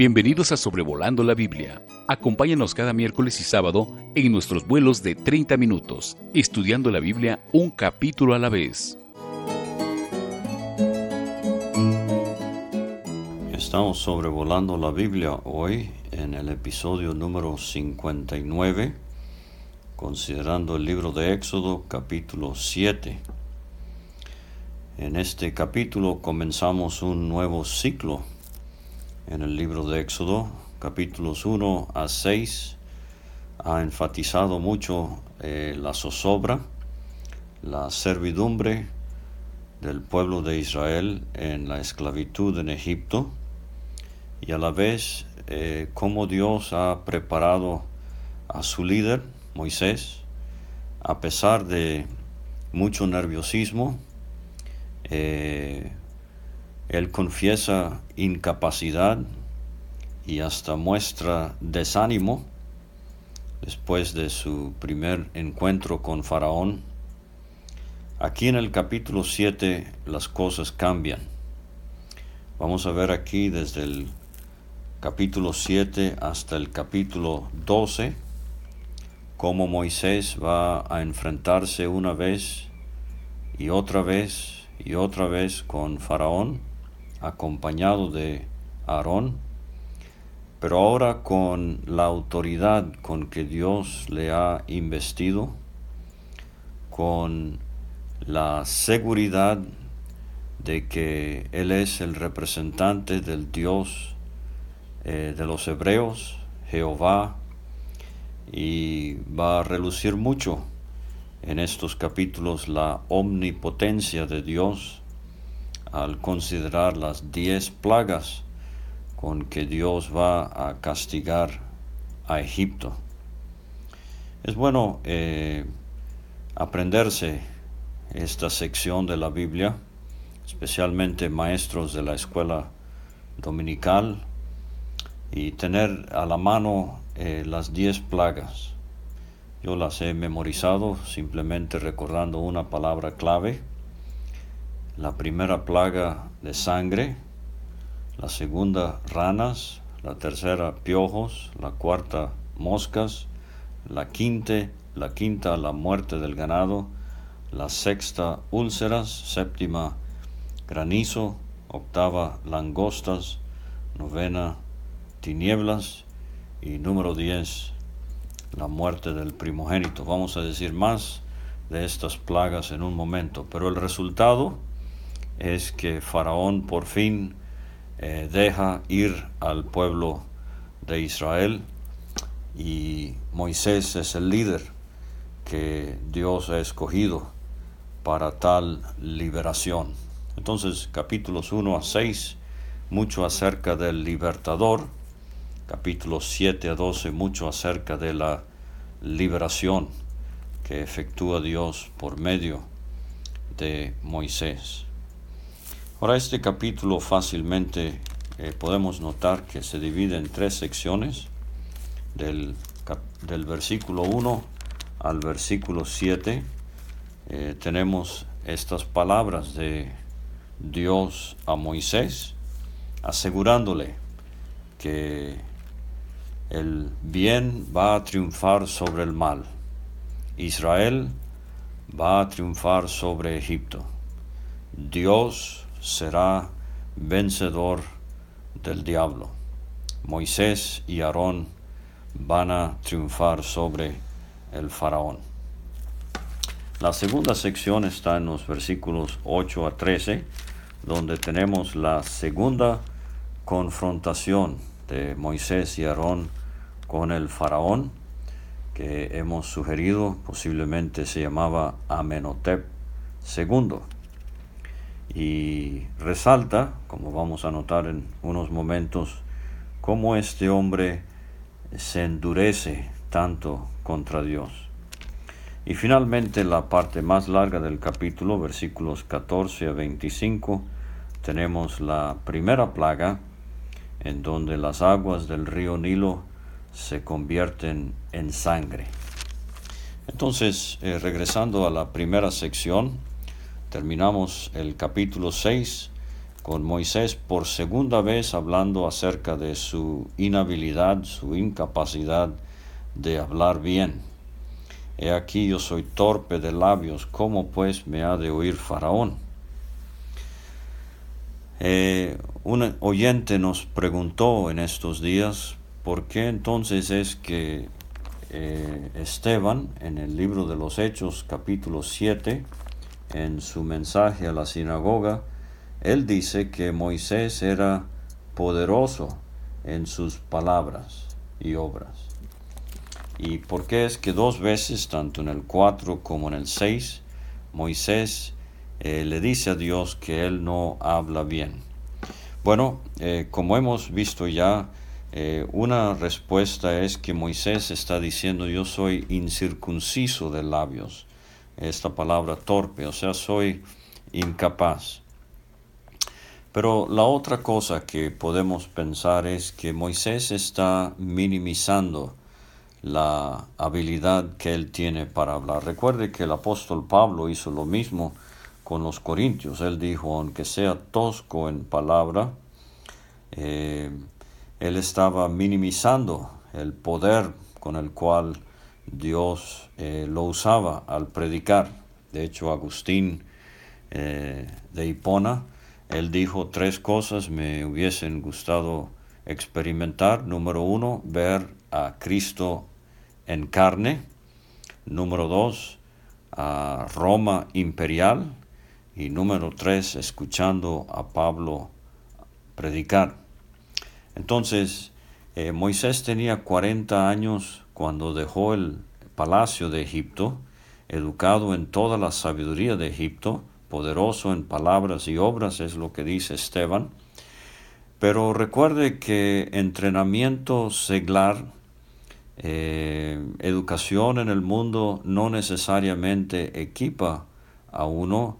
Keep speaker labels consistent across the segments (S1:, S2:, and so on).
S1: Bienvenidos a Sobrevolando la Biblia. Acompáñanos cada miércoles y sábado en nuestros vuelos de 30 minutos, estudiando la Biblia un capítulo a la vez.
S2: Estamos sobrevolando la Biblia hoy en el episodio número 59, considerando el libro de Éxodo capítulo 7. En este capítulo comenzamos un nuevo ciclo en el libro de Éxodo, capítulos 1 a 6, ha enfatizado mucho eh, la zozobra, la servidumbre del pueblo de Israel en la esclavitud en Egipto y a la vez eh, cómo Dios ha preparado a su líder, Moisés, a pesar de mucho nerviosismo, eh, él confiesa incapacidad y hasta muestra desánimo después de su primer encuentro con Faraón. Aquí en el capítulo 7 las cosas cambian. Vamos a ver aquí desde el capítulo 7 hasta el capítulo 12 cómo Moisés va a enfrentarse una vez y otra vez y otra vez con Faraón acompañado de Aarón, pero ahora con la autoridad con que Dios le ha investido, con la seguridad de que Él es el representante del Dios eh, de los hebreos, Jehová, y va a relucir mucho en estos capítulos la omnipotencia de Dios, al considerar las diez plagas con que Dios va a castigar a Egipto. Es bueno eh, aprenderse esta sección de la Biblia, especialmente maestros de la escuela dominical, y tener a la mano eh, las diez plagas. Yo las he memorizado simplemente recordando una palabra clave la primera plaga de sangre, la segunda ranas, la tercera piojos, la cuarta moscas, la quinta, la quinta la muerte del ganado, la sexta úlceras, séptima granizo, octava langostas, novena tinieblas y número diez la muerte del primogénito. Vamos a decir más de estas plagas en un momento, pero el resultado es que Faraón por fin eh, deja ir al pueblo de Israel y Moisés es el líder que Dios ha escogido para tal liberación. Entonces, capítulos 1 a 6, mucho acerca del libertador, capítulos 7 a 12, mucho acerca de la liberación que efectúa Dios por medio de Moisés. Ahora este capítulo fácilmente eh, podemos notar que se divide en tres secciones, del, del versículo 1 al versículo 7. Eh, tenemos estas palabras de Dios a Moisés, asegurándole que el bien va a triunfar sobre el mal. Israel va a triunfar sobre Egipto. Dios será vencedor del diablo. Moisés y Aarón van a triunfar sobre el faraón. La segunda sección está en los versículos 8 a 13, donde tenemos la segunda confrontación de Moisés y Aarón con el faraón, que hemos sugerido posiblemente se llamaba Amenhotep II y resalta, como vamos a notar en unos momentos, cómo este hombre se endurece tanto contra Dios. Y finalmente la parte más larga del capítulo, versículos 14 a 25, tenemos la primera plaga, en donde las aguas del río Nilo se convierten en sangre. Entonces, eh, regresando a la primera sección, terminamos el capítulo 6 con Moisés por segunda vez hablando acerca de su inhabilidad, su incapacidad de hablar bien. He aquí yo soy torpe de labios, ¿cómo pues me ha de oír Faraón? Eh, un oyente nos preguntó en estos días por qué entonces es que eh, Esteban en el libro de los Hechos capítulo 7 en su mensaje a la sinagoga él dice que Moisés era poderoso en sus palabras y obras. ¿Y por qué es que dos veces, tanto en el 4 como en el 6, Moisés eh, le dice a Dios que él no habla bien? Bueno, eh, como hemos visto ya, eh, una respuesta es que Moisés está diciendo yo soy incircunciso de labios. Esta palabra torpe, o sea, soy incapaz. Pero la otra cosa que podemos pensar es que Moisés está minimizando la habilidad que él tiene para hablar. Recuerde que el apóstol Pablo hizo lo mismo con los corintios. Él dijo, aunque sea tosco en palabra, eh, él estaba minimizando el poder con el cual Dios eh, lo usaba al predicar. De hecho, Agustín eh, de Hipona, él dijo tres cosas me hubiesen gustado experimentar. Número uno, ver a Cristo en carne. Número dos, a Roma imperial. Y número tres, escuchando a Pablo predicar. Entonces, eh, Moisés tenía 40 años cuando dejó el palacio de Egipto, educado en toda la sabiduría de Egipto, poderoso en palabras y obras, es lo que dice Esteban. Pero recuerde que entrenamiento seglar, eh, educación en el mundo no necesariamente equipa a uno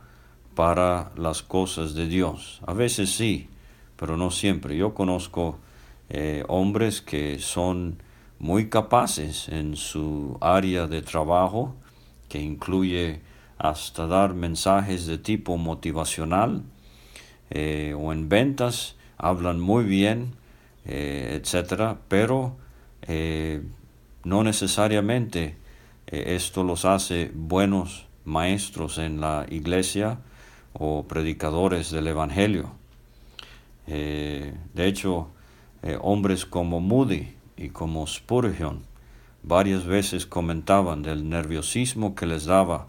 S2: para las cosas de Dios. A veces sí, pero no siempre. Yo conozco eh, hombres que son muy capaces en su área de trabajo, que incluye hasta dar mensajes de tipo motivacional eh, o en ventas, hablan muy bien, eh, etcétera, pero eh, no necesariamente esto los hace buenos maestros en la iglesia o predicadores del Evangelio. de hecho, hombres como Moody y como Spurgeon varias veces comentaban del nerviosismo que les daba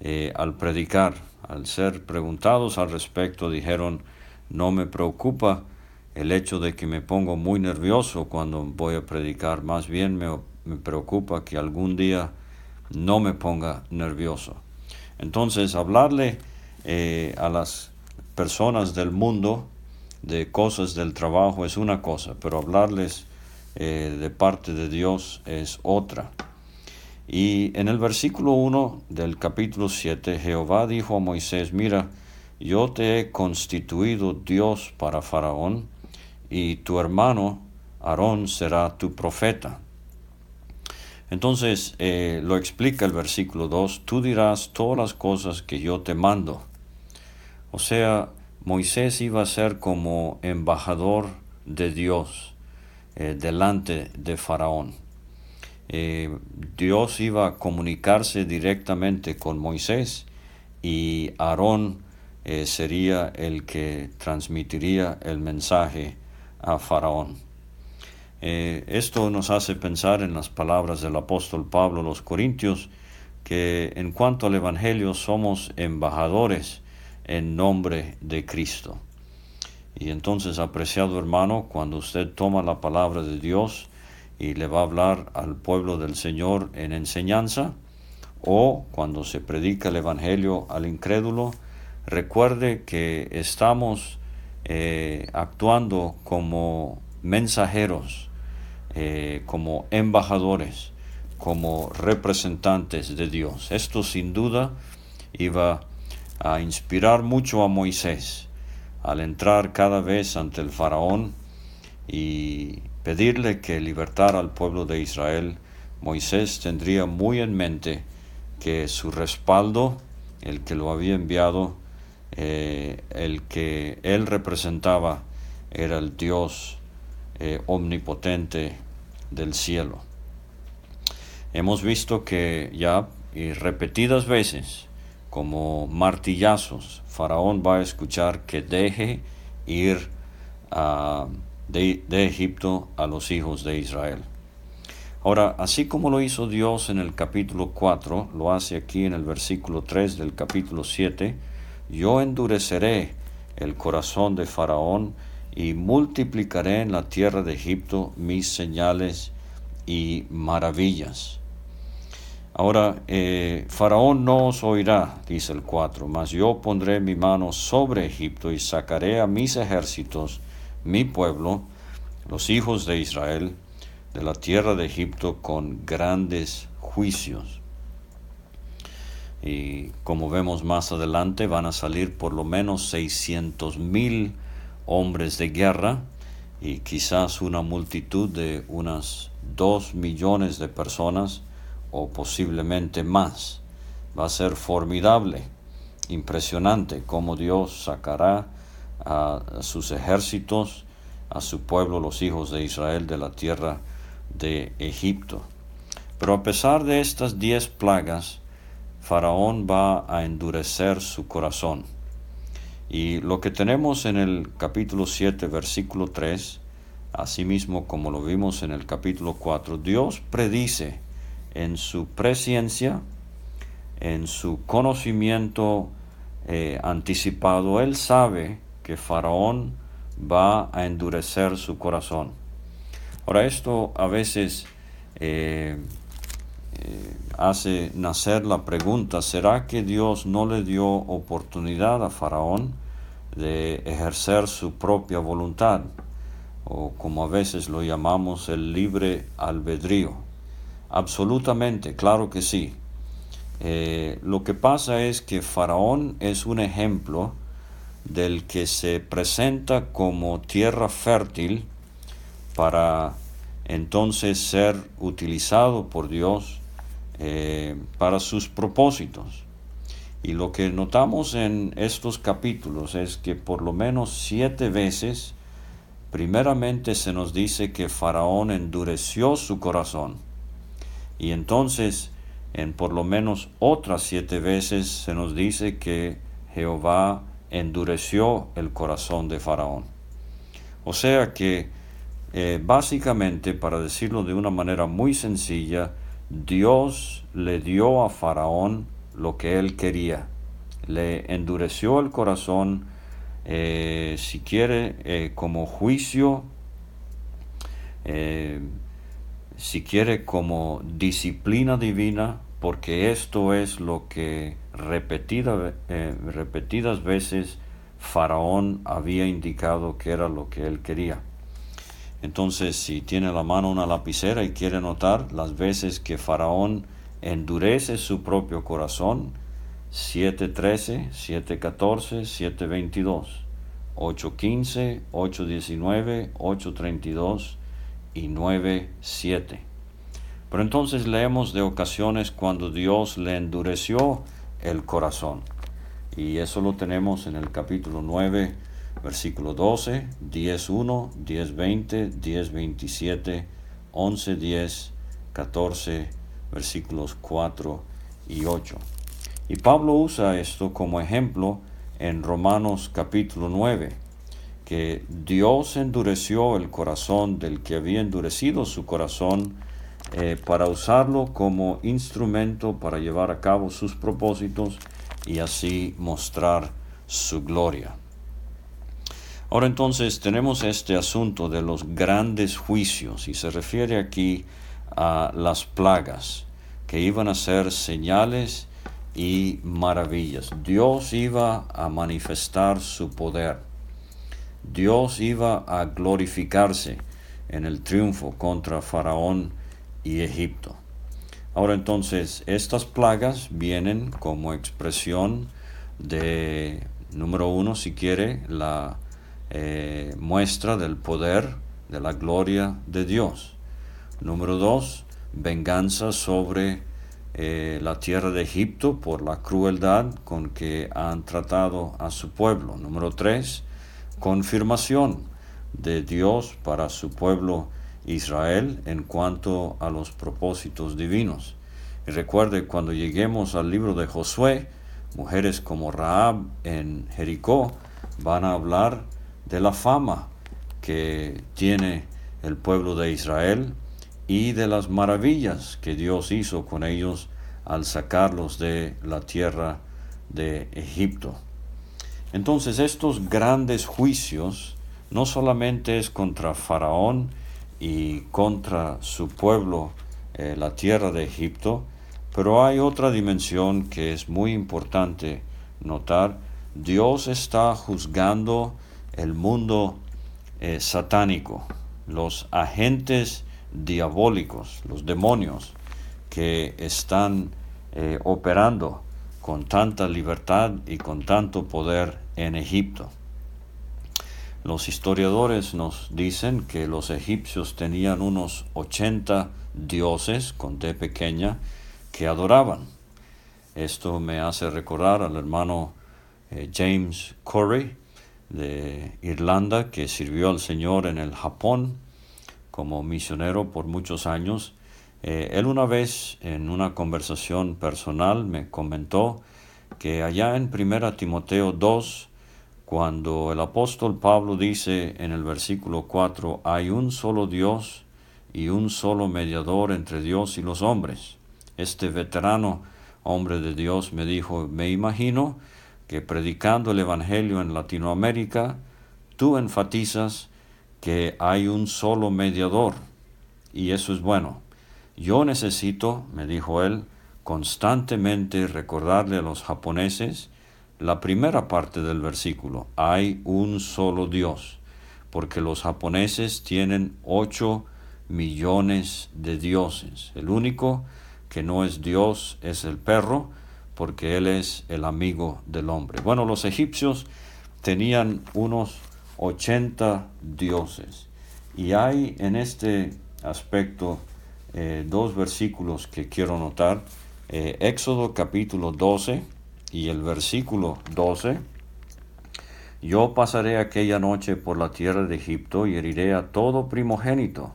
S2: eh, al predicar, al ser preguntados al respecto, dijeron, no me preocupa el hecho de que me pongo muy nervioso cuando voy a predicar, más bien me, preocupa que algún día no me ponga nervioso. Entonces, hablarle eh, a las personas del mundo de cosas del trabajo es una cosa, pero hablarles eh, de parte de Dios es otra. Y en el versículo 1 del capítulo 7, Jehová dijo a Moisés, mira, yo te he constituido Dios para Faraón, y tu hermano Aarón será tu profeta. Entonces eh, lo explica el versículo 2, tú dirás todas las cosas que yo te mando. O sea, Moisés iba a ser como embajador de Dios eh, delante de Faraón. Eh, Dios iba a comunicarse directamente con Moisés y Aarón eh, sería el que transmitiría el mensaje a Faraón. Esto nos hace pensar en las palabras del apóstol Pablo a los Corintios, que en cuanto al Evangelio somos embajadores en nombre de Cristo. Y entonces, apreciado hermano, cuando usted toma la palabra de Dios, y le va a hablar al pueblo del Señor en enseñanza, o cuando se predica el Evangelio al incrédulo, recuerde que estamos eh, actuando como mensajeros, eh, como embajadores, como representantes de Dios. Esto sin duda iba a inspirar mucho a Moisés al entrar cada vez ante el faraón y pedirle que libertara al pueblo de Israel, Moisés tendría muy en mente que su respaldo, el que lo había enviado, eh, el que él representaba era el Dios eh, omnipotente del cielo. Hemos visto que ya y repetidas veces, como martillazos, Faraón va a escuchar que deje ir de, de Egipto a los hijos de Israel. Ahora, así como lo hizo Dios en el capítulo 4, lo hace aquí en el versículo 3 del capítulo 7, yo endureceré el corazón de Faraón y multiplicaré en la tierra de Egipto mis señales y maravillas. Ahora, eh, Faraón no os oirá, dice el 4, mas yo pondré mi mano sobre Egipto y sacaré a mis ejércitos, mi pueblo, los hijos de Israel, de la tierra de Egipto con grandes juicios. Y como vemos más adelante, van a salir por lo menos 600 mil hombres de guerra y quizás una multitud de unas dos millones de personas o posiblemente más. Va a ser formidable, impresionante cómo Dios sacará a sus ejércitos, a su pueblo, los hijos de Israel, de la tierra de Egipto. Pero a pesar de estas diez plagas, Faraón va a endurecer su corazón. Y lo que tenemos en el capítulo 7, versículo 3, asimismo como lo vimos en el capítulo 4, Dios predice en su presencia, en su conocimiento eh, anticipado, Él sabe que Faraón va a endurecer su corazón. Ahora esto a veces eh, eh, hace nacer la pregunta, ¿será que Dios no le dio oportunidad a Faraón de ejercer su propia voluntad? O como a veces lo llamamos el libre albedrío. Absolutamente, claro que sí. Eh, lo que pasa es que Faraón es un ejemplo del que se presenta como tierra fértil para entonces ser utilizado por Dios eh, para sus propósitos. Y lo que notamos en estos capítulos es que por lo menos siete veces, primeramente se nos dice que Faraón endureció su corazón. Y entonces, en por lo menos otras siete veces se nos dice que Jehová endureció el corazón de Faraón. O sea que eh, básicamente, para decirlo de una manera muy sencilla, Dios le dio a Faraón lo que él quería. Le endureció el corazón, eh, si quiere, eh, como juicio, si quiere, como disciplina divina, porque esto es lo que repetida, repetidas veces Faraón había indicado que era lo que él quería. Entonces, si tiene la mano una lapicera y quiere notar las veces que Faraón endurece su propio corazón, 7.13, 7.14, 7.22, 8.15, 8.19, 8.32 y 9.7. Pero entonces leemos de ocasiones cuando Dios le endureció el corazón. Y eso lo tenemos en el capítulo 9 versículo 12, 10, 1, 10, 20, 10, 27, 11, 10, 14, versículos 4 y 8. Y Pablo usa esto como ejemplo en Romanos capítulo 9, Dios endureció el corazón del que había endurecido su corazón eh, para usarlo como instrumento para llevar a cabo sus propósitos y así mostrar su gloria. Ahora entonces tenemos este asunto de los grandes juicios y se refiere aquí a las plagas que iban a ser señales y maravillas. Dios iba a manifestar su poder. Dios iba a glorificarse en el triunfo contra Faraón y Egipto. Ahora entonces, estas plagas vienen como expresión de, número uno, si quiere, la eh, muestra del poder, de la gloria de Dios. Número dos, venganza sobre eh, la tierra de Egipto por la crueldad con que han tratado a su pueblo. Número tres, confirmación de Dios para su pueblo Israel en cuanto a los propósitos divinos. Y recuerde, cuando lleguemos al libro de Josué, mujeres como Raab en Jericó van a hablar de la fama que tiene el pueblo de Israel y de las maravillas que Dios hizo con ellos al sacarlos de la tierra de Egipto. Entonces estos grandes juicios no solamente es contra Faraón y contra su pueblo, eh, la tierra de Egipto, pero hay otra dimensión que es muy importante notar. Dios está juzgando el mundo eh, satánico, los agentes diabólicos, los demonios que están eh, operando con tanta libertad y con tanto poder en Egipto. Los historiadores nos dicen que los egipcios tenían unos 80 dioses con D pequeña que adoraban. Esto me hace recordar al hermano eh, James Corey de Irlanda que sirvió al Señor en el Japón como misionero por muchos años. Eh, él una vez en una conversación personal me comentó que allá en 1 Timoteo 2 cuando el apóstol Pablo dice en el versículo 4, hay un solo Dios y un solo mediador entre Dios y los hombres. Este veterano hombre de Dios me dijo, me imagino que predicando el Evangelio en Latinoamérica, tú enfatizas que hay un solo mediador, y eso es bueno. Yo necesito, me dijo él, constantemente recordarle a los japoneses la primera parte del versículo, hay un solo Dios, porque los japoneses tienen ocho millones de dioses. El único que no es Dios es el perro, porque él es el amigo del hombre. Bueno, los egipcios tenían unos 80 dioses. Y hay en este aspecto eh, dos versículos que quiero notar. Eh, Éxodo capítulo 12 y el versículo 12, yo pasaré aquella noche por la tierra de Egipto y heriré a todo primogénito.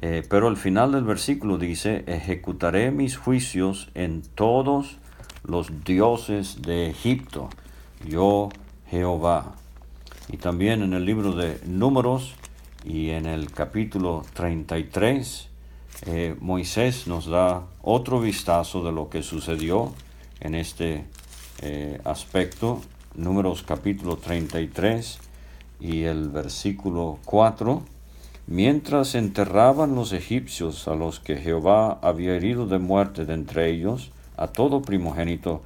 S2: Eh, pero al final del versículo dice, ejecutaré mis juicios en todos los dioses de Egipto, yo Jehová. Y también en el libro de Números y en el capítulo 33, eh, Moisés nos da otro vistazo de lo que sucedió en este eh, aspecto, números capítulo 33 y el versículo 4, mientras enterraban los egipcios a los que Jehová había herido de muerte de entre ellos, a todo primogénito,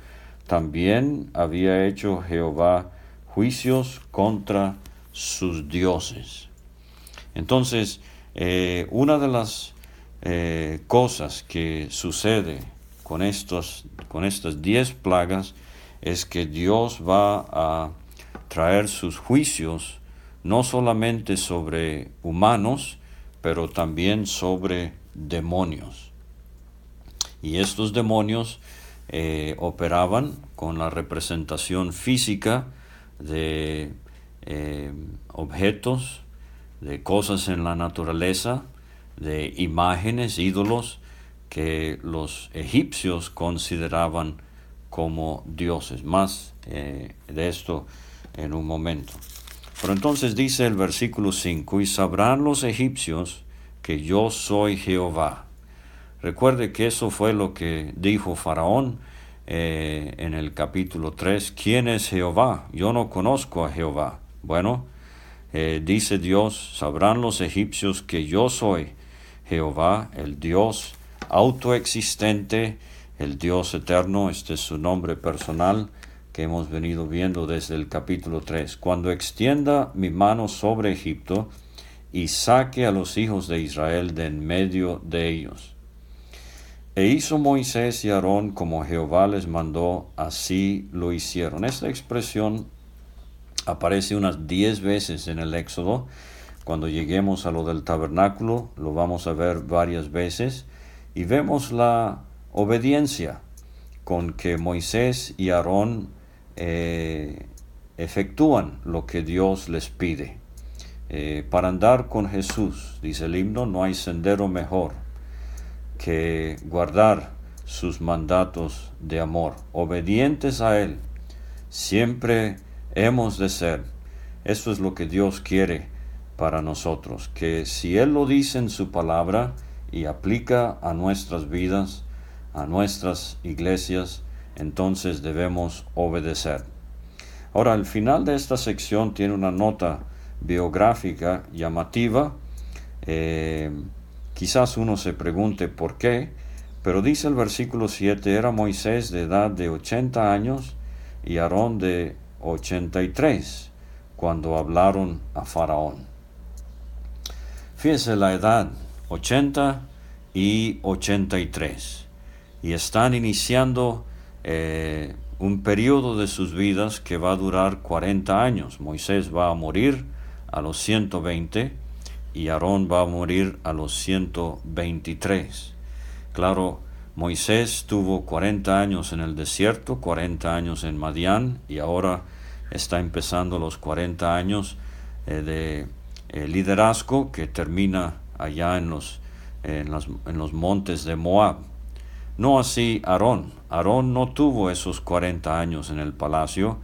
S2: también había hecho Jehová juicios contra sus dioses. Entonces, eh, una de las eh, cosas que sucede con, estos, con estas diez plagas es que Dios va a traer sus juicios no solamente sobre humanos, pero también sobre demonios. Y estos demonios eh, operaban con la representación física de eh, objetos, de cosas en la naturaleza, de imágenes, ídolos, que los egipcios consideraban como dioses. Más eh, de esto en un momento. Pero entonces dice el versículo 5, y sabrán los egipcios que yo soy Jehová. Recuerde que eso fue lo que dijo Faraón eh, en el capítulo 3. ¿Quién es Jehová? Yo no conozco a Jehová. Bueno, eh, dice Dios, sabrán los egipcios que yo soy Jehová, el Dios autoexistente, el Dios eterno, este es su nombre personal que hemos venido viendo desde el capítulo 3. Cuando extienda mi mano sobre Egipto y saque a los hijos de Israel de en medio de ellos. E hizo Moisés y Aarón como Jehová les mandó, así lo hicieron. Esta expresión aparece unas diez veces en el Éxodo. Cuando lleguemos a lo del tabernáculo, lo vamos a ver varias veces y vemos la obediencia con que Moisés y Aarón eh, efectúan lo que Dios les pide. Eh, para andar con Jesús, dice el himno, no hay sendero mejor que guardar sus mandatos de amor, obedientes a Él. Siempre hemos de ser. Eso es lo que Dios quiere para nosotros, que si Él lo dice en su palabra y aplica a nuestras vidas, a nuestras iglesias, entonces debemos obedecer. Ahora, al final de esta sección tiene una nota biográfica llamativa. Eh, quizás uno se pregunte por qué, pero dice el versículo 7, era Moisés de edad de 80 años y Aarón de 83 cuando hablaron a Faraón. Fíjese la edad, 80 y 83 y están iniciando eh, un periodo de sus vidas que va a durar 40 años. Moisés va a morir a los 120 y Aarón va a morir a los 123. Claro, Moisés tuvo 40 años en el desierto, 40 años en Madián y ahora está empezando los 40 años eh, de eh, liderazgo que termina allá en los, en los montes de Moab. No así Aarón. Aarón no tuvo esos 40 años en el palacio.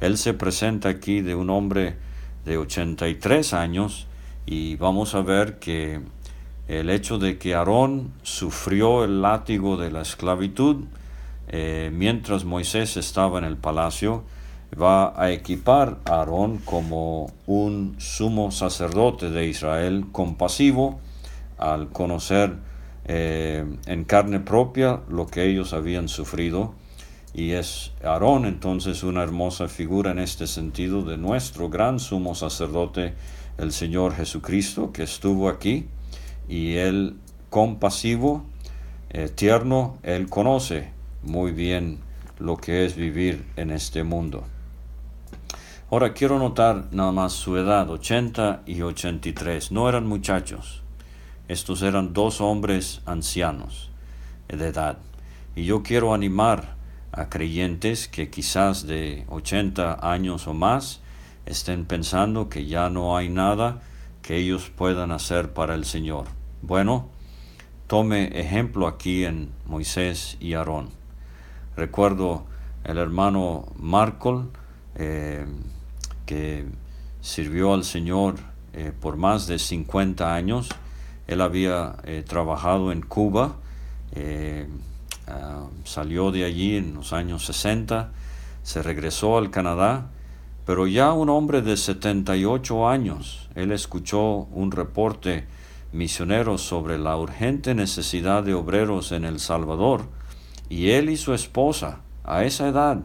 S2: Él se presenta aquí de un hombre de 83 años y vamos a ver que el hecho de que Aarón sufrió el látigo de la esclavitud eh, mientras Moisés estaba en el palacio, va a equipar a Aarón como un sumo sacerdote de Israel compasivo al conocer eh, en carne propia lo que ellos habían sufrido. Y es Aarón entonces una hermosa figura en este sentido de nuestro gran sumo sacerdote, el Señor Jesucristo, que estuvo aquí y él compasivo, eh, tierno, él conoce muy bien lo que es vivir en este mundo. Ahora quiero notar nada más su edad, 80 y 83. No eran muchachos. Estos eran dos hombres ancianos de edad. Y yo quiero animar a creyentes que quizás de 80 años o más estén pensando que ya no hay nada que ellos puedan hacer para el Señor. Bueno, tome ejemplo aquí en Moisés y Aarón. Recuerdo el hermano Marcol, eh, que sirvió al Señor eh, por más de 50 años, él había eh, trabajado en Cuba, eh, ah, salió de allí en los años 60, se regresó al Canadá, pero ya un hombre de 78 años, él escuchó un reporte misionero sobre la urgente necesidad de obreros en El Salvador, y él y su esposa, a esa edad,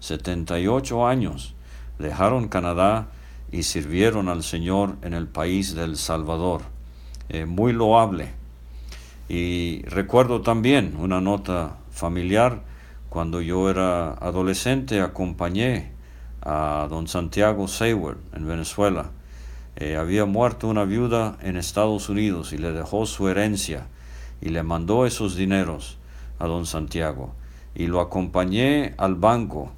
S2: 78 años, dejaron Canadá y sirvieron al Señor en el país del Salvador. Eh, muy loable. Y recuerdo también una nota familiar, cuando yo era adolescente acompañé a don Santiago Seward en Venezuela. Eh, había muerto una viuda en Estados Unidos y le dejó su herencia y le mandó esos dineros a don Santiago. Y lo acompañé al banco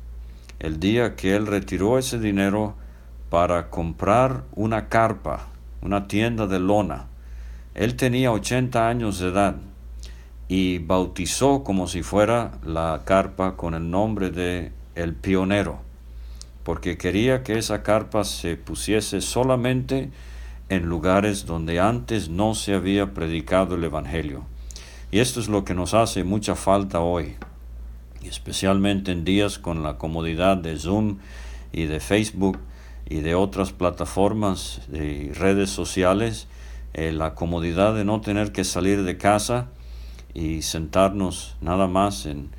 S2: el día que él retiró ese dinero para comprar una carpa, una tienda de lona él tenía 80 años de edad y bautizó como si fuera la carpa con el nombre de el pionero, porque quería que esa carpa se pusiese solamente en lugares donde antes no se había predicado el Evangelio. Y esto es lo que nos hace mucha falta hoy, especialmente en días con la comodidad de Zoom y de Facebook y de otras plataformas y redes sociales eh, la comodidad de no tener que salir de casa y sentarnos nada más en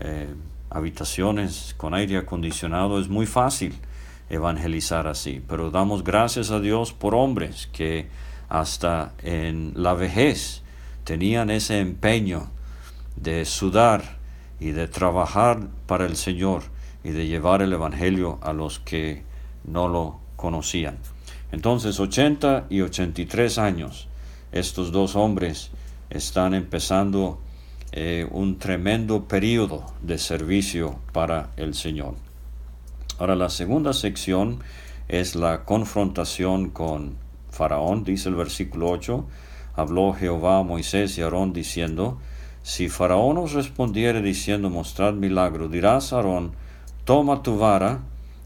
S2: eh, habitaciones con aire acondicionado es muy fácil evangelizar así, pero damos gracias a Dios por hombres que hasta en la vejez tenían ese empeño de sudar y de trabajar para el Señor y de llevar el Evangelio a los que no lo conocían. Entonces 80 y 83 años, estos dos hombres están empezando eh, un tremendo periodo de servicio para el Señor. Ahora la segunda sección es la confrontación con Faraón, dice el versículo 8, habló Jehová a Moisés y Aarón diciendo, si Faraón os respondiere diciendo, mostrad milagro, dirás Aarón, toma tu vara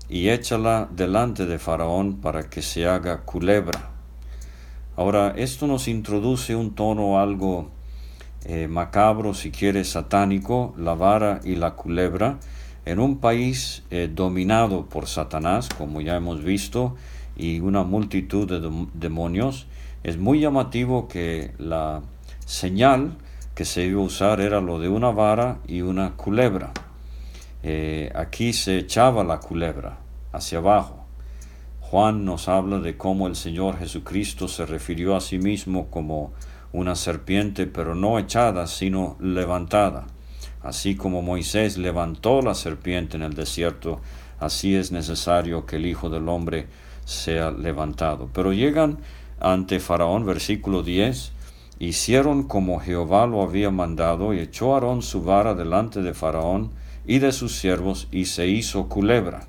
S2: y échala delante de Faraón para que se haga culebra. Ahora, esto nos introduce un tono algo eh, macabro, si quiere, satánico, la vara y la culebra, en un país eh, dominado por Satanás, como ya hemos visto, y una multitud de demonios, es muy llamativo que la señal que se iba a usar era lo de una vara y una culebra. Eh, aquí se echaba la culebra hacia abajo. Juan nos habla de cómo el Señor Jesucristo se refirió a sí mismo como una serpiente, pero no echada, sino levantada. Así como Moisés levantó la serpiente en el desierto, así es necesario que el Hijo del Hombre sea levantado. Pero llegan ante Faraón, versículo 10, hicieron como Jehová lo había mandado, y echó Aarón su vara delante de Faraón y de sus siervos, y se hizo culebra.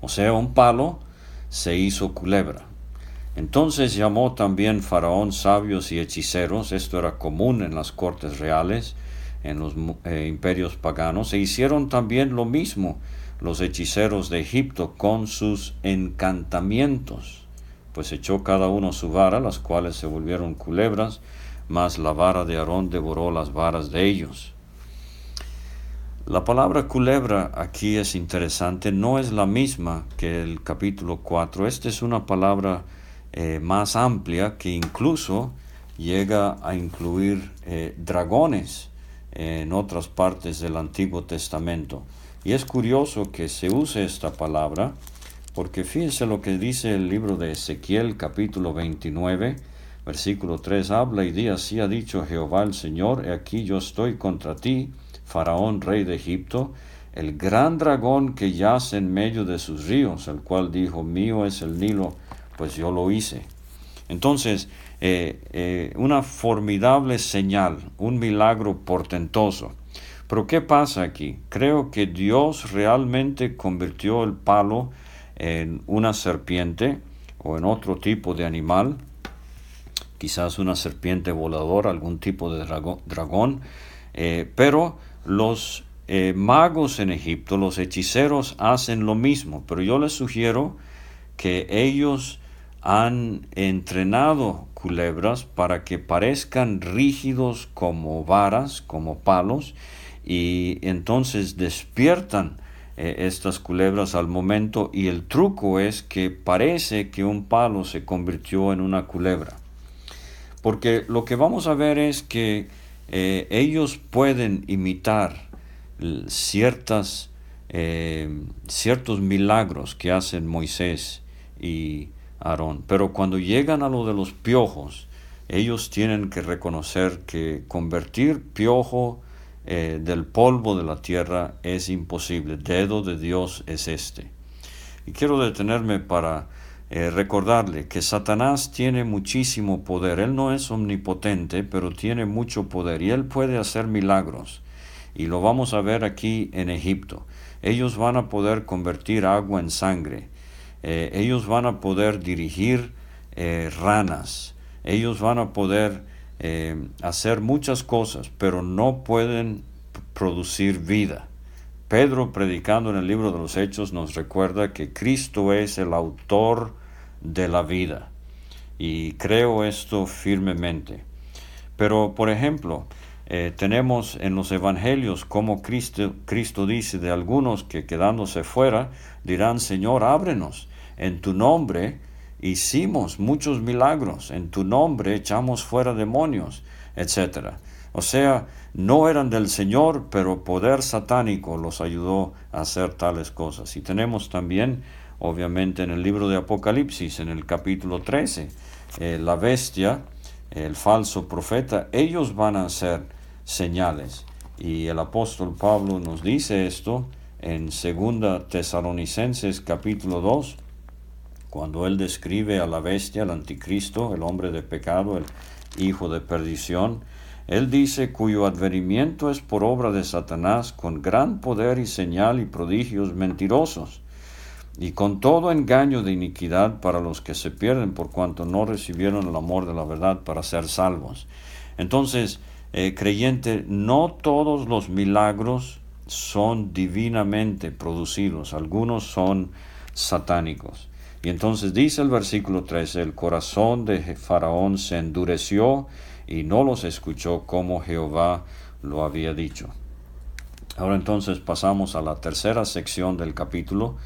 S2: O sea, un palo se hizo culebra. Entonces llamó también Faraón sabios y hechiceros, esto era común en las cortes reales, en los eh, imperios paganos, e hicieron también lo mismo los hechiceros de Egipto con sus encantamientos, pues echó cada uno su vara, las cuales se volvieron culebras, mas la vara de Aarón devoró las varas de ellos. La palabra culebra aquí es interesante, no es la misma que el capítulo 4, esta es una palabra eh, más amplia que incluso llega a incluir eh, dragones en otras partes del Antiguo Testamento. Y es curioso que se use esta palabra porque fíjense lo que dice el libro de Ezequiel capítulo 29, versículo 3, habla y di así ha dicho Jehová el Señor, he aquí yo estoy contra ti, Faraón, rey de Egipto, el gran dragón que yace en medio de sus ríos, el cual dijo, mío es el Nilo, pues yo lo hice. Entonces, eh, eh, una formidable señal, un milagro portentoso. Pero ¿qué pasa aquí? Creo que Dios realmente convirtió el palo en una serpiente o en otro tipo de animal, quizás una serpiente voladora, algún tipo de dragón, eh, pero los magos en Egipto, los hechiceros hacen lo mismo, pero yo les sugiero que ellos han entrenado culebras para que parezcan rígidos como varas, como palos, y entonces despiertan eh, estas culebras al momento y el truco es que parece que un palo se convirtió en una culebra. Porque lo que vamos a ver es que eh, ellos pueden imitar ciertas, eh, ciertos milagros que hacen Moisés y Aarón. Pero cuando llegan a lo de los piojos, ellos tienen que reconocer que convertir piojo eh, del polvo de la tierra es imposible. Dedo de Dios es este. Y quiero detenerme para eh, recordarle que Satanás tiene muchísimo poder. Él no es omnipotente, pero tiene mucho poder y él puede hacer milagros. Y lo vamos a ver aquí en Egipto. Ellos van a poder convertir agua en sangre eh, ellos van a poder dirigir ranas, ellos van a poder eh, hacer muchas cosas, pero no pueden producir vida. Pedro, predicando en el libro de los Hechos, nos recuerda que Cristo es el autor de la vida. Y creo esto firmemente. Pero, por ejemplo, tenemos en los evangelios como Cristo, Cristo dice de algunos que quedándose fuera dirán, Señor, ábrenos en tu nombre hicimos muchos milagros, en tu nombre echamos fuera demonios, etc. O sea, no eran del Señor, pero poder satánico los ayudó a hacer tales cosas. Y tenemos también, obviamente, en el libro de Apocalipsis, en el capítulo 13, eh, la bestia, el falso profeta, ellos van a hacer señales. Y el apóstol Pablo nos dice esto en 2 Tesalonicenses capítulo 2, cuando él describe a la bestia, al anticristo, el hombre de pecado, el hijo de perdición, Él dice, cuyo advenimiento es por obra de Satanás, con gran poder y señal y prodigios mentirosos, y con todo engaño de iniquidad para los que se pierden por cuanto no recibieron el amor de la verdad para ser salvos. Entonces, eh, creyente, no todos los milagros son divinamente producidos, algunos son satánicos. Y entonces dice el versículo 13, el corazón de Faraón se endureció y no los escuchó como Jehová lo había dicho. Ahora entonces pasamos a la tercera sección del capítulo,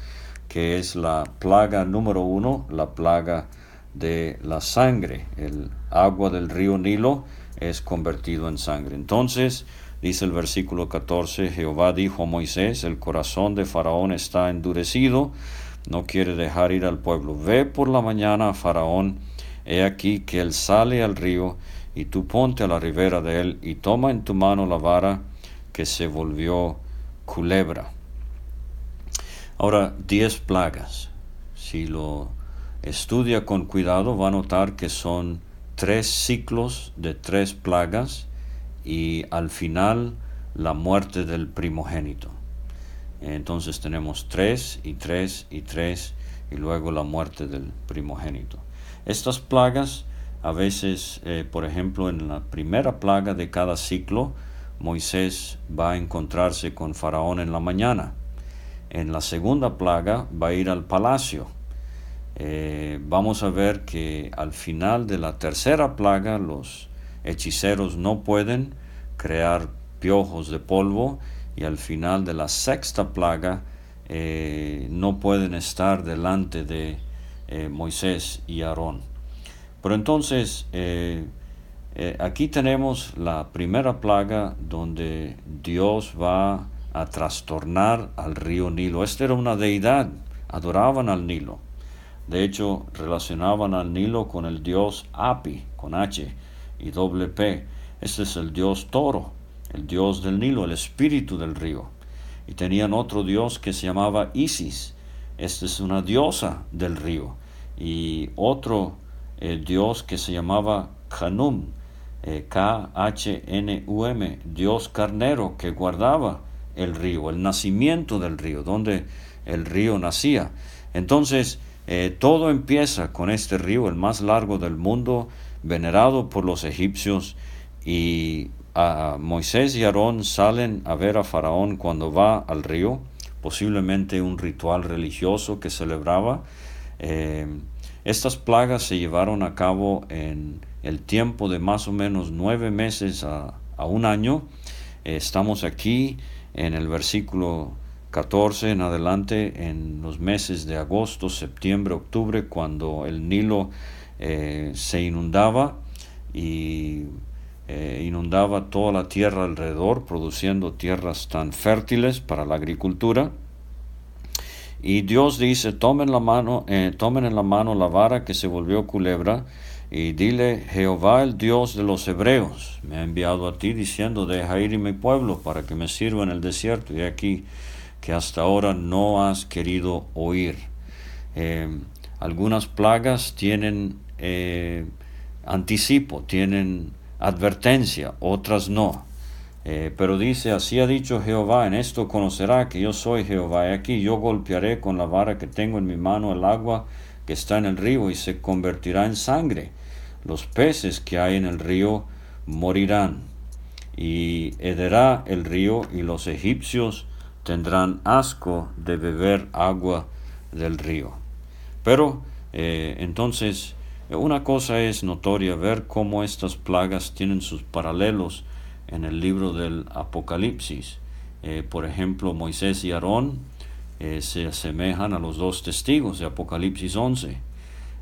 S2: que es la plaga número uno, la plaga de la sangre. El agua del río Nilo es convertido en sangre. Entonces, dice el versículo 14, Jehová dijo a Moisés, el corazón de Faraón está endurecido, no quiere dejar ir al pueblo. Ve por la mañana a Faraón, he aquí que él sale al río, y tú ponte a la ribera de él, y toma en tu mano la vara que se volvió culebra. Ahora, diez plagas. Si lo estudia con cuidado, va a notar que son tres ciclos de tres plagas y al final la muerte del primogénito. Entonces tenemos tres y tres y tres y luego la muerte del primogénito. Estas plagas a veces, eh, por ejemplo, en la primera plaga de cada ciclo, Moisés va a encontrarse con Faraón en la mañana. En la segunda plaga va a ir al palacio. Eh, vamos a ver que al final de la tercera plaga los hechiceros no pueden crear piojos de polvo y al final de la sexta plaga eh, no pueden estar delante de Moisés y Aarón. Pero entonces, eh, eh, aquí tenemos la primera plaga donde Dios va a trastornar al río Nilo. Esta era una deidad, adoraban al Nilo. De hecho, relacionaban al Nilo con el dios Api, con H y doble P. Este es el dios toro, el dios del Nilo, el espíritu del río. Y tenían otro dios que se llamaba Isis. Esta es una diosa del río. Y otro el dios que se llamaba Khanum, eh, K-H-N-U-M, dios carnero que guardaba el río, el nacimiento del río, donde el río nacía. Entonces, eh, todo empieza con este río, el más largo del mundo, venerado por los egipcios, y Moisés y Aarón salen a ver a Faraón cuando va al río, posiblemente un ritual religioso que celebraba. Eh, estas plagas se llevaron a cabo en el tiempo de más o menos nueve meses a, un año. estamos aquí en el versículo 14 en adelante, en los meses de agosto, septiembre, octubre, cuando el Nilo eh, se inundaba y eh, inundaba toda la tierra alrededor, produciendo tierras tan fértiles para la agricultura. Y Dios dice, tomen, la mano, eh, tomen en la mano la vara que se volvió culebra y dile, Jehová el Dios de los hebreos me ha enviado a ti diciendo, deja ir mi pueblo para que me sirva en el desierto. Y aquí que hasta ahora no has querido oír. Eh, algunas plagas tienen anticipo, tienen advertencia, otras no. Eh, pero dice, así ha dicho Jehová, en esto conocerá que yo soy Jehová. Y aquí yo golpearé con la vara que tengo en mi mano el agua que está en el río y se convertirá en sangre. Los peces que hay en el río morirán. Y hederá el río y los egipcios tendrán asco de beber agua del río. Pero eh, entonces una cosa es notoria ver cómo estas plagas tienen sus paralelos en el libro del Apocalipsis. Eh, por ejemplo, Moisés y Aarón eh, se asemejan a los dos testigos de Apocalipsis 11.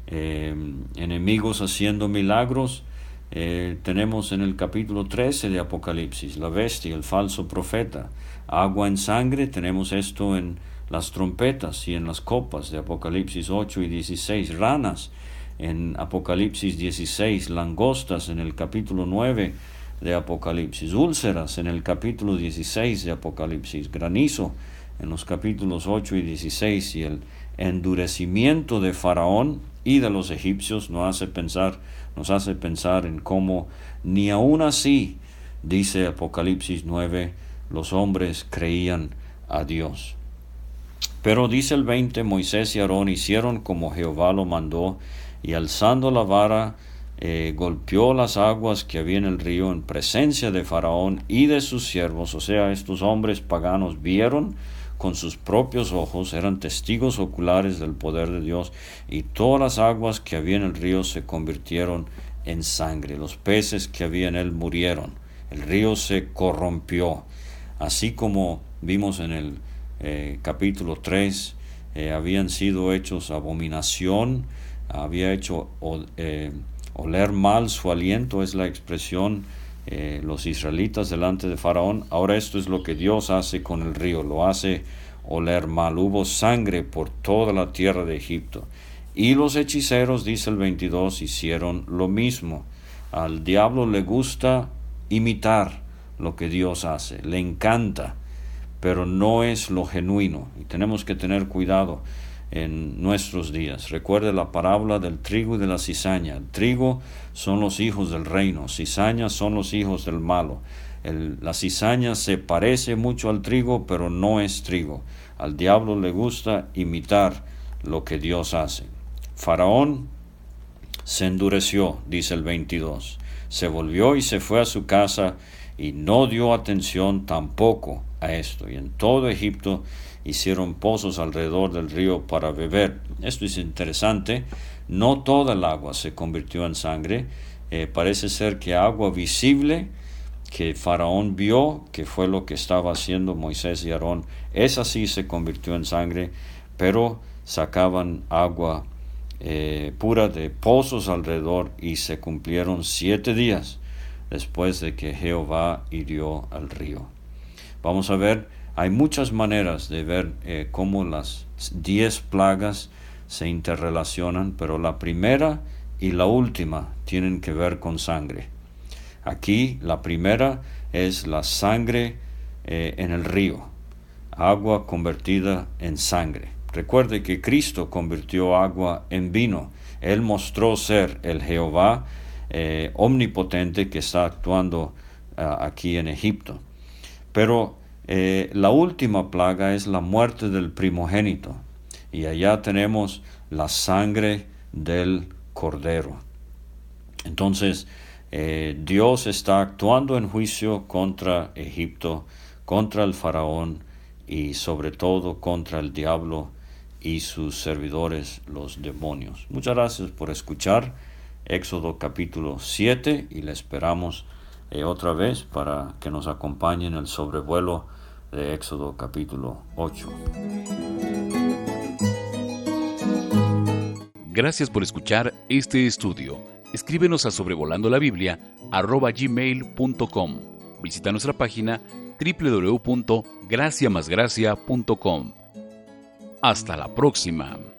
S2: Eh, enemigos haciendo milagros. tenemos en el capítulo 13 de Apocalipsis la bestia, el falso profeta. Agua en sangre, tenemos esto en las trompetas y en las copas de Apocalipsis 8 y 16. Ranas en Apocalipsis 16, langostas en el capítulo 9 de Apocalipsis, úlceras en el capítulo 16 de Apocalipsis, granizo en los capítulos 8 y 16 y el endurecimiento de Faraón y de los egipcios nos hace pensar, nos hace pensar en cómo ni aún así dice Apocalipsis 9, los hombres creían a Dios. Pero dice el 20, Moisés y Aarón hicieron como Jehová lo mandó, y alzando la vara, eh, golpeó las aguas que había en el río en presencia de Faraón y de sus siervos, o sea, estos hombres paganos vieron con sus propios ojos, eran testigos oculares del poder de Dios, y todas las aguas que había en el río se convirtieron en sangre, los peces que había en él murieron, el río se corrompió, así como vimos en el eh, capítulo 3, eh, habían sido hechos abominación, había hecho eh, oler mal su aliento, es la expresión los israelitas delante de Faraón. Ahora esto es lo que Dios hace con el río, lo hace oler mal. Hubo sangre por toda la tierra de Egipto. Y los hechiceros, dice el 22, hicieron lo mismo. Al diablo le gusta imitar lo que Dios hace, le encanta pero no es lo genuino y tenemos que tener cuidado en nuestros días. Recuerde la parábola del trigo y de la cizaña. El trigo son los hijos del reino, cizaña son los hijos del malo. la cizaña se parece mucho al trigo, pero no es trigo. Al diablo le gusta imitar lo que Dios hace. Faraón se endureció, dice el 22. Se volvió y se fue a su casa y no dio atención tampoco a esto. Y en todo Egipto hicieron pozos alrededor del río para beber. Esto es interesante. No toda el agua se convirtió en sangre. Eh, parece ser que agua visible que Faraón vio, que fue lo que estaba haciendo Moisés y Aarón, esa sí se convirtió en sangre, pero sacaban agua eh, pura de pozos alrededor y se cumplieron siete días después de que Jehová hirió al río. Vamos a ver, hay muchas maneras de ver eh, cómo las diez plagas se interrelacionan, pero la primera y la última tienen que ver con sangre. Aquí la primera es la sangre eh, en el río, agua convertida en sangre. Recuerde que Cristo convirtió agua en vino. Él mostró ser el Jehová eh, omnipotente que está actuando ah, aquí en Egipto. Pero eh, la última plaga es la muerte del primogénito. Y allá tenemos la sangre del cordero. Entonces, eh, Dios está actuando en juicio contra Egipto, contra el faraón y sobre todo contra el diablo y sus servidores, los demonios. Muchas gracias por escuchar Éxodo capítulo 7 y le esperamos eh, otra vez para que nos acompañe en el sobrevuelo de Éxodo capítulo 8.
S1: Gracias por escuchar este estudio. Escríbenos a sobrevolando la Biblia gmail.com. Visita nuestra página www.graciamasgracia.com. Hasta la próxima.